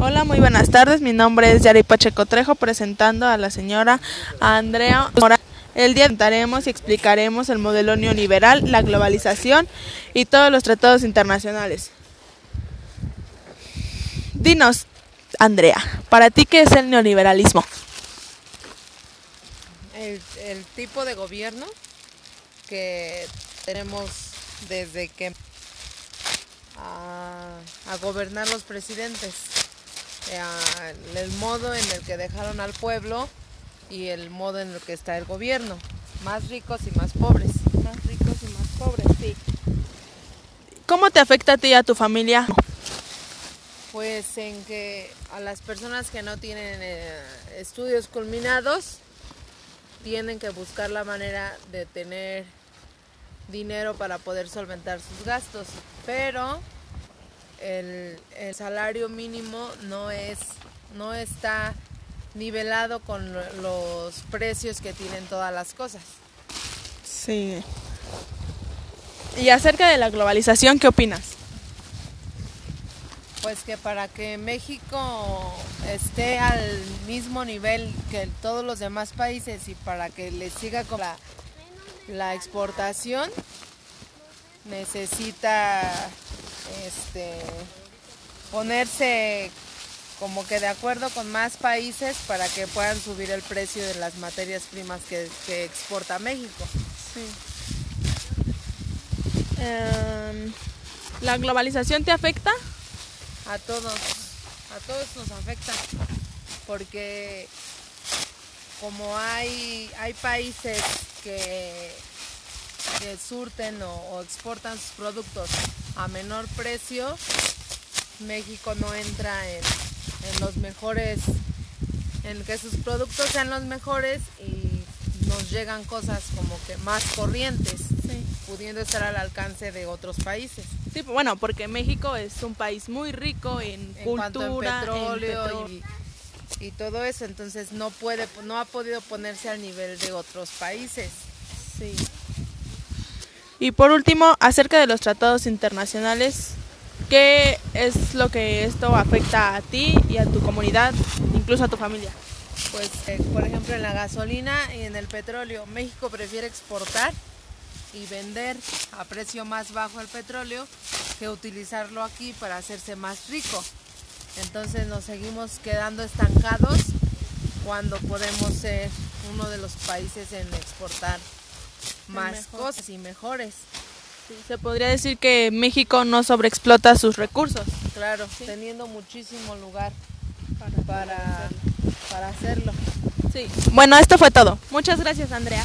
Hola, muy buenas tardes. Mi nombre es Yari Pacheco Trejo, presentando a la señora Andrea Mora. El día contaremos y explicaremos el modelo neoliberal, la globalización y todos los tratados internacionales. Dinos, Andrea, ¿para ti qué es el neoliberalismo? El, tipo de gobierno que tenemos desde que a, a gobernar los presidentes, el modo en el que dejaron al pueblo y el modo en el que está el gobierno, más ricos y más pobres. Más ricos y más pobres, sí. ¿Cómo te afecta a ti y a tu familia? Pues en que a las personas que no tienen eh, estudios culminados tienen que buscar la manera de tener dinero para poder solventar sus gastos, pero el, el salario mínimo no es no está nivelado con lo- los precios que tienen todas las cosas. Sí. Y acerca de la globalización, ¿qué opinas? Pues que para que México esté al mismo nivel que todos los demás países y para que le siga con la, la exportación, necesita este, ponerse como que de acuerdo con más países para que puedan subir el precio de las materias primas que, que exporta México. Sí. Em, ¿La globalización te afecta? A todos, a todos nos afecta, porque como hay, hay países que, que surten o, o exportan sus productos a menor precio, México no entra en, en los mejores, en que sus productos sean los mejores y nos llegan cosas como que más corrientes, Sí. pudiendo estar al alcance de otros países. Sí, bueno, porque México es un país muy rico en, en cultura, en petróleo, petróleo. Y, y todo eso, entonces no puede, no ha podido ponerse al nivel de otros países. Sí. Y por último, acerca de los tratados internacionales, ¿qué es lo que esto afecta a ti y a tu comunidad, incluso a tu familia? Pues, eh, por ejemplo, en la gasolina y en el petróleo, México prefiere exportar y vender a precio más bajo el petróleo que utilizarlo aquí para hacerse más rico. Entonces nos seguimos quedando estancados cuando podemos ser uno de los países en exportar más mejor. cosas y mejores. Se podría decir que México no sobreexplota sus recursos. Claro, Sí. teniendo muchísimo lugar Para, para, para hacerlo. Sí. Bueno, esto fue todo. Muchas gracias, Andrea.